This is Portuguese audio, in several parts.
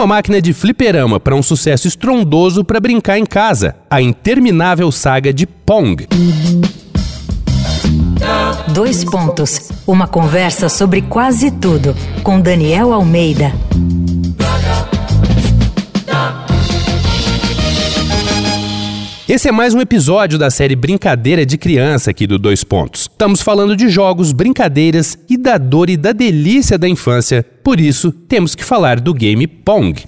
uma máquina de fliperama para um sucesso estrondoso para brincar em casa, a interminável saga de Pong. Dois pontos. Uma conversa sobre quase tudo com Daniel Almeida. Esse é mais um episódio da série Brincadeira de Criança aqui do Dois Pontos. Estamos falando de jogos, brincadeiras e da dor e da delícia da infância, por isso temos que falar do game Pong.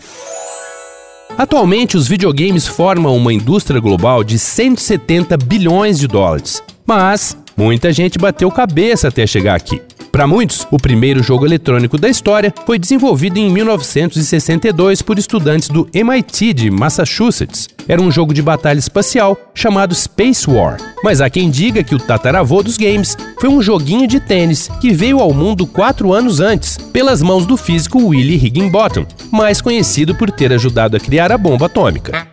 Atualmente, os videogames formam uma indústria global de 170 bilhões de dólares. Mas muita gente bateu cabeça até chegar aqui. Para muitos, o primeiro jogo eletrônico da história foi desenvolvido em 1962 por estudantes do MIT de Massachusetts. Era um jogo de batalha espacial chamado Space War. Mas há quem diga que o tataravô dos games foi um joguinho de tênis que veio ao mundo quatro anos antes, pelas mãos do físico Willie Higginbottom, mais conhecido por ter ajudado a criar a bomba atômica.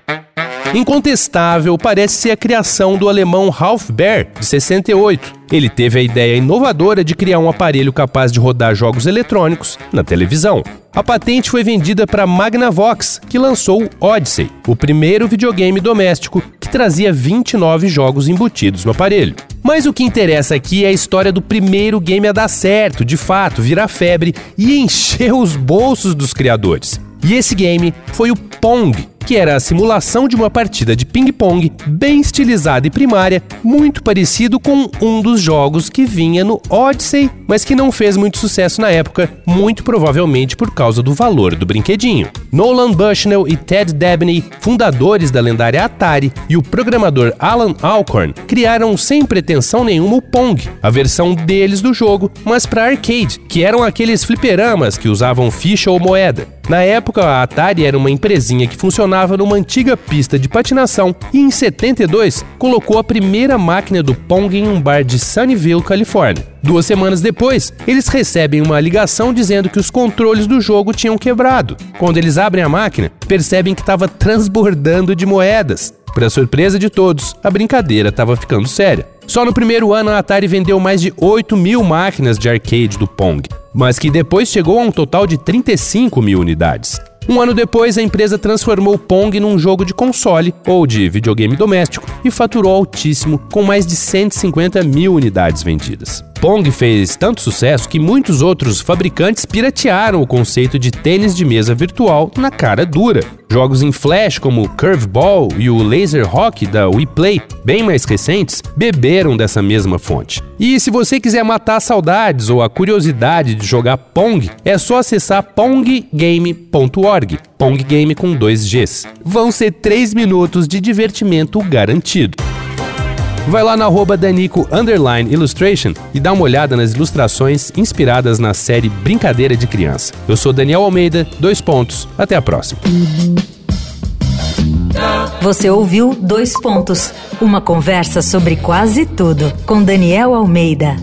Incontestável parece ser a criação do alemão Ralph Baer, de 68. Ele teve a ideia inovadora de criar um aparelho capaz de rodar jogos eletrônicos na televisão. A patente foi vendida para Magnavox, que lançou o Odyssey, o primeiro videogame doméstico que trazia 29 jogos embutidos no aparelho. Mas o que interessa aqui é a história do primeiro game a dar certo, de fato, virar febre e encher os bolsos dos criadores. E esse game foi o Pong, que era a simulação de uma partida de ping-pong bem estilizada e primária, muito parecido com um dos jogos que vinha no Odyssey, mas que não fez muito sucesso na época, muito provavelmente por causa do valor do brinquedinho. Nolan Bushnell e Ted Dabney, fundadores da lendária Atari, e o programador Alan Alcorn criaram sem pretensão nenhuma o Pong, a versão deles do jogo, mas para arcade, que eram aqueles fliperamas que usavam ficha ou moeda. Na época, a Atari era uma que funcionava numa antiga pista de patinação e, em 72, colocou a primeira máquina do Pong em um bar de Sunnyvale, Califórnia. Duas semanas depois, eles recebem uma ligação dizendo que os controles do jogo tinham quebrado. Quando eles abrem a máquina, percebem que estava transbordando de moedas. Para surpresa de todos, a brincadeira estava ficando séria. Só no primeiro ano, a Atari vendeu mais de 8 mil máquinas de arcade do Pong mas que depois chegou a um total de 35 mil unidades. Um ano depois, a empresa transformou Pong num jogo de console ou de videogame doméstico e faturou altíssimo, com mais de 150 mil unidades vendidas. Pong fez tanto sucesso que muitos outros fabricantes piratearam o conceito de tênis de mesa virtual na cara dura. Jogos em flash como Curveball e o Laser Hockey da Wii Play, bem mais recentes, beberam dessa mesma fonte. E se você quiser matar saudades ou a curiosidade de jogar Pong, é só acessar ponggame.org. Pong Game com dois Gs. Vão ser 3 minutos de divertimento garantido. Vai lá na arroba Danico Illustration e dá uma olhada nas ilustrações inspiradas na série Brincadeira de Criança. Eu sou Daniel Almeida, dois pontos. Até a próxima. Você ouviu Dois Pontos, uma conversa sobre quase tudo com Daniel Almeida.